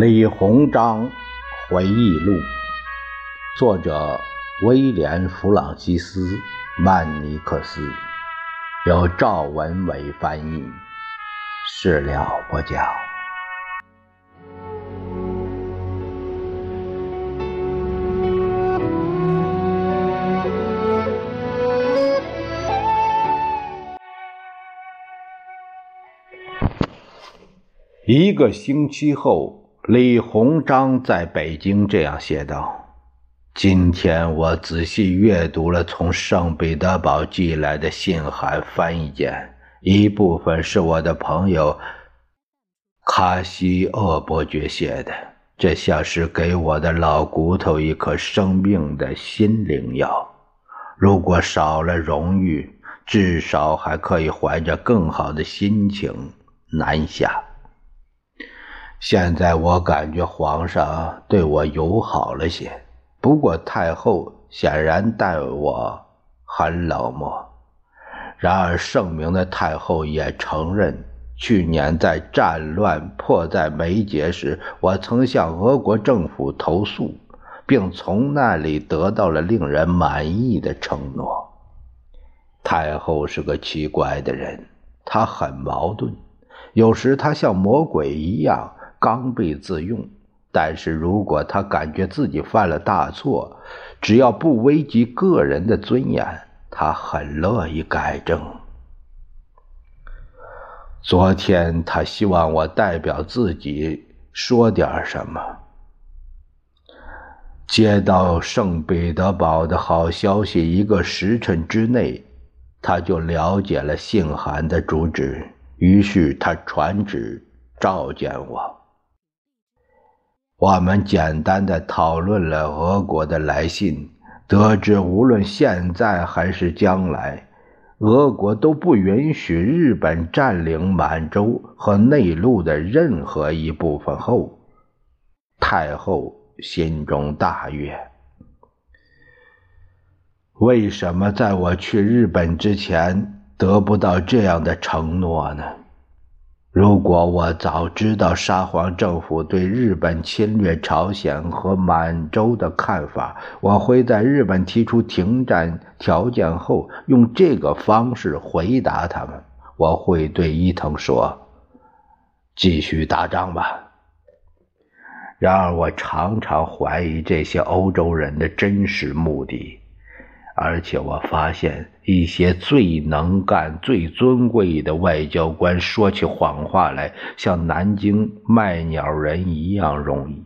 李鸿章回忆录，作者威廉·弗朗西斯·曼尼克斯，由赵文伟翻译，事了不讲。一个星期后。李鸿章在北京这样写道：“今天我仔细阅读了从圣彼得堡寄来的信函翻译件，一部分是我的朋友卡西厄伯爵写的，这像是给我的老骨头一颗生命的心灵药。如果少了荣誉，至少还可以怀着更好的心情南下。”现在我感觉皇上对我友好了些，不过太后显然待我很冷漠。然而圣明的太后也承认，去年在战乱迫在眉睫时，我曾向俄国政府投诉，并从那里得到了令人满意的承诺。太后是个奇怪的人，她很矛盾，有时她像魔鬼一样。刚愎自用，但是如果他感觉自己犯了大错，只要不危及个人的尊严，他很乐意改正。昨天他希望我代表自己说点什么。接到圣彼得堡的好消息，一个时辰之内，他就了解了信函的主旨，于是他传旨召见我。我们简单的讨论了俄国的来信，得知无论现在还是将来，俄国都不允许日本占领满洲和内陆的任何一部分后，太后心中大悦。为什么在我去日本之前得不到这样的承诺呢？如果我早知道沙皇政府对日本侵略朝鲜和满洲的看法，我会在日本提出停战条件后，用这个方式回答他们。我会对伊藤说：“继续打仗吧。”然而，我常常怀疑这些欧洲人的真实目的。而且我发现，一些最能干、最尊贵的外交官说起谎话来，像南京卖鸟人一样容易。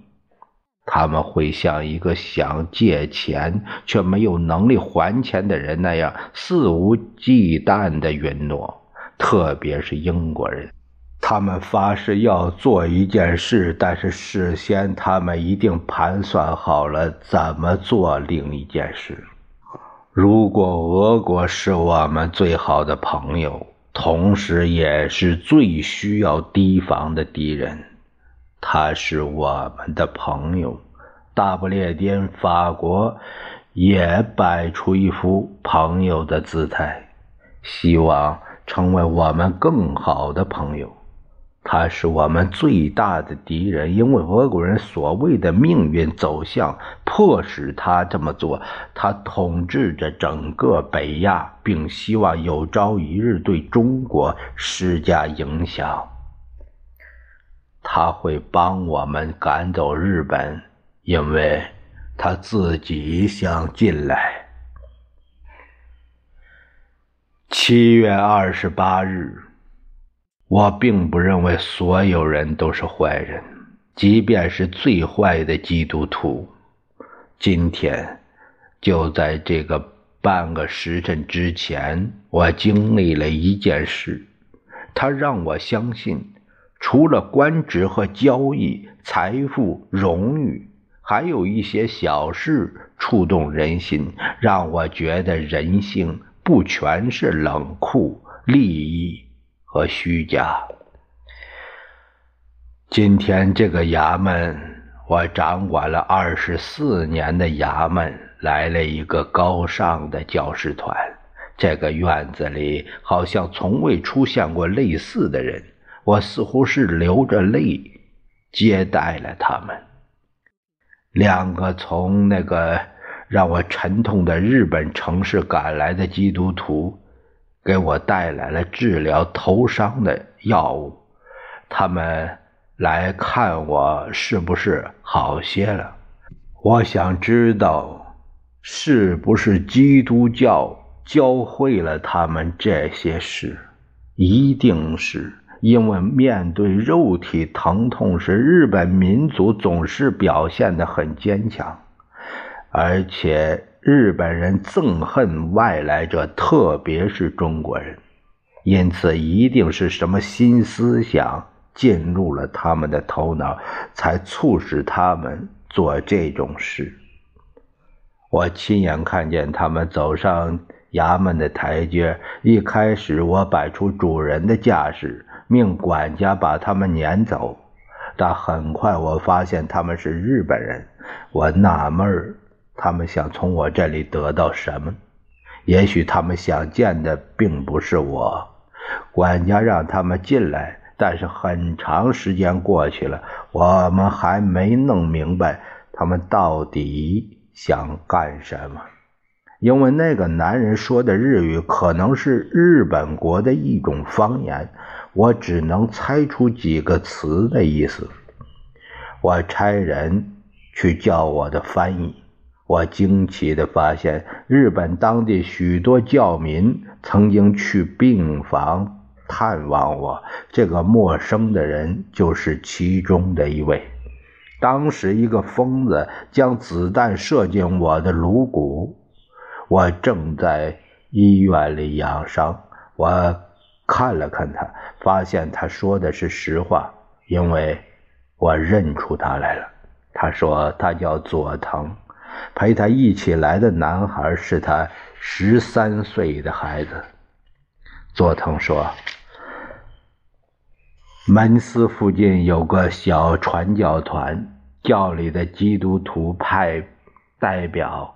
他们会像一个想借钱却没有能力还钱的人那样肆无忌惮地允诺。特别是英国人，他们发誓要做一件事，但是事先他们一定盘算好了怎么做另一件事。如果俄国是我们最好的朋友，同时也是最需要提防的敌人，他是我们的朋友，大不列颠法国也摆出一副朋友的姿态，希望成为我们更好的朋友。他是我们最大的敌人，因为俄国人所谓的命运走向迫使他这么做。他统治着整个北亚，并希望有朝一日对中国施加影响。他会帮我们赶走日本，因为他自己想进来。七月二十八日。我并不认为所有人都是坏人，即便是最坏的基督徒。今天，就在这个半个时辰之前，我经历了一件事，它让我相信，除了官职和交易、财富、荣誉，还有一些小事触动人心，让我觉得人性不全是冷酷、利益。和虚假。今天这个衙门，我掌管了二十四年的衙门，来了一个高尚的教师团。这个院子里好像从未出现过类似的人。我似乎是流着泪接待了他们。两个从那个让我沉痛的日本城市赶来的基督徒，给我带来了治疗头伤的药物。他们来看我是不是好些了。我想知道，是不是基督教教会了他们这些事？一定是。因为面对肉体疼痛时，日本民族总是表现得很坚强，而且日本人憎恨外来者，特别是中国人，因此一定是什么新思想进入了他们的头脑，才促使他们做这种事。我亲眼看见他们走上衙门的台阶，一开始我摆出主人的架势。命管家把他们撵走，但很快我发现他们是日本人。我纳闷儿，他们想从我这里得到什么？也许他们想见的并不是我。管家让他们进来，但是很长时间过去了，我们还没弄明白他们到底想干什么。因为那个男人说的日语可能是日本国的一种方言。我只能猜出几个词的意思。我差人去叫我的翻译。我惊奇地发现，日本当地许多教民曾经去病房探望我。这个陌生的人就是其中的一位。当时，一个疯子将子弹射进我的颅骨。我正在医院里养伤。我。看了看他，发现他说的是实话，因为我认出他来了。他说他叫佐藤，陪他一起来的男孩是他十三岁的孩子。佐藤说，门司附近有个小传教团，教里的基督徒派代表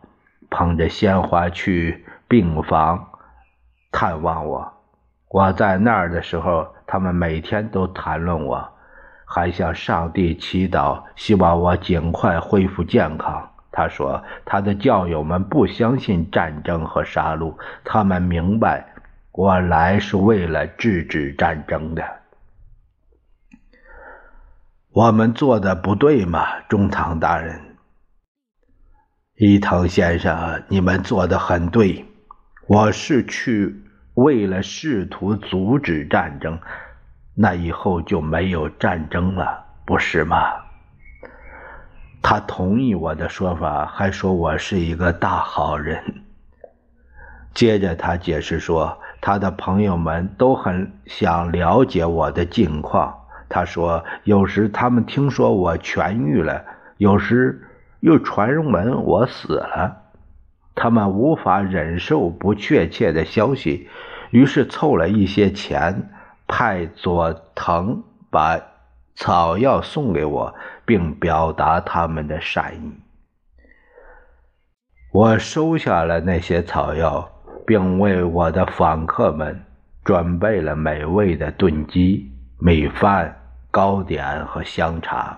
捧着鲜花去病房探望我。我在那儿的时候，他们每天都谈论我，还向上帝祈祷，希望我尽快恢复健康。他说，他的教友们不相信战争和杀戮，他们明白我来是为了制止战争的。我们做的不对吗，中堂大人？伊藤先生，你们做的很对。我是去。为了试图阻止战争，那以后就没有战争了，不是吗？他同意我的说法，还说我是一个大好人。接着他解释说，他的朋友们都很想了解我的近况。他说，有时他们听说我痊愈了，有时又传闻我死了。他们无法忍受不确切的消息。于是凑了一些钱，派佐藤把草药送给我，并表达他们的善意。我收下了那些草药，并为我的访客们准备了美味的炖鸡、米饭、糕点和香茶。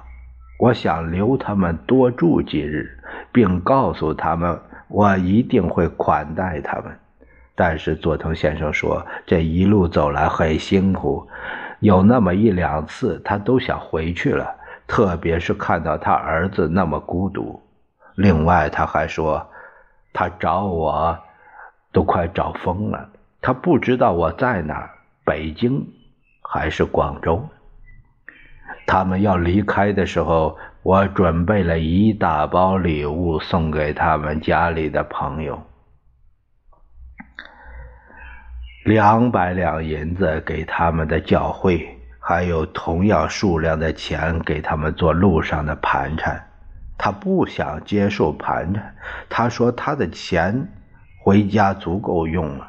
我想留他们多住几日，并告诉他们我一定会款待他们。但是佐藤先生说，这一路走来很辛苦，有那么一两次他都想回去了，特别是看到他儿子那么孤独。另外，他还说，他找我都快找疯了，他不知道我在哪儿，北京还是广州。他们要离开的时候，我准备了一大包礼物送给他们家里的朋友。两百两银子给他们的教会，还有同样数量的钱给他们做路上的盘缠。他不想接受盘缠，他说他的钱回家足够用了。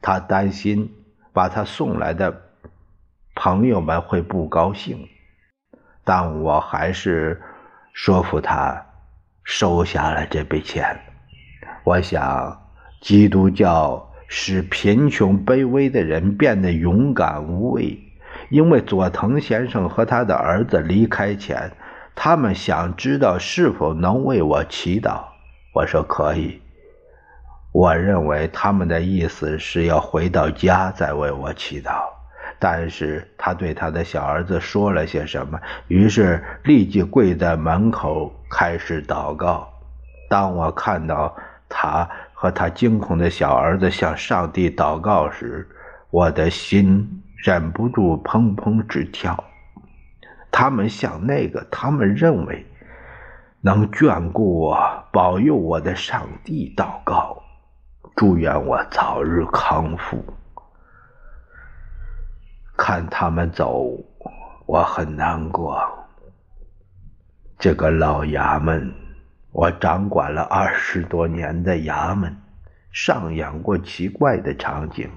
他担心把他送来的朋友们会不高兴，但我还是说服他收下了这笔钱。我想，基督教。使贫穷卑微的人变得勇敢无畏，因为佐藤先生和他的儿子离开前，他们想知道是否能为我祈祷。我说可以。我认为他们的意思是要回到家再为我祈祷。但是他对他的小儿子说了些什么，于是立即跪在门口开始祷告。当我看到他和他惊恐的小儿子向上帝祷告时，我的心忍不住砰砰直跳。他们向那个他们认为能眷顾我、保佑我的上帝祷告，祝愿我早日康复。看他们走，我很难过。这个老衙门，我掌管了二十多年的衙门，上演过奇怪的场景，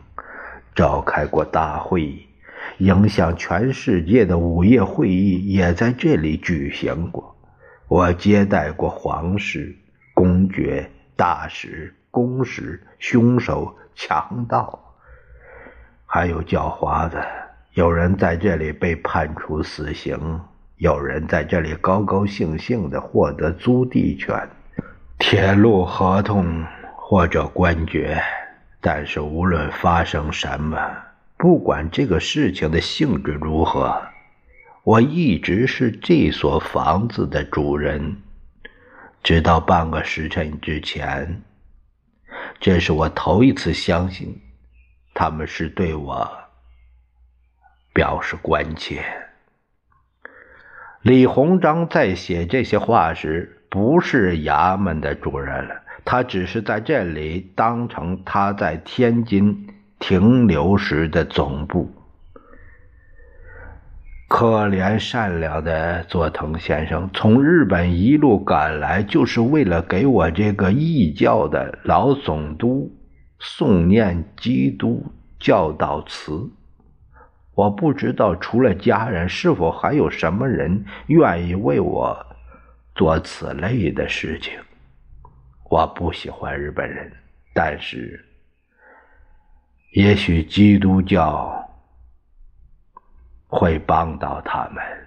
召开过大会，影响全世界的午夜会议也在这里举行过。我接待过皇室、公爵、大使、公使、凶手、强盗，还有狡猾的。有人在这里被判处死刑，有人在这里高高兴兴地获得租地权、铁路合同或者官爵。但是无论发生什么，不管这个事情的性质如何，我一直是这所房子的主人，直到半个时辰之前。这是我头一次相信，他们是对我。表示关切。李鸿章在写这些话时，不是衙门的主人了，他只是在这里当成他在天津停留时的总部。可怜善良的佐藤先生，从日本一路赶来，就是为了给我这个异教的老总督诵念基督教导词。我不知道，除了家人，是否还有什么人愿意为我做此类的事情？我不喜欢日本人，但是也许基督教会帮到他们。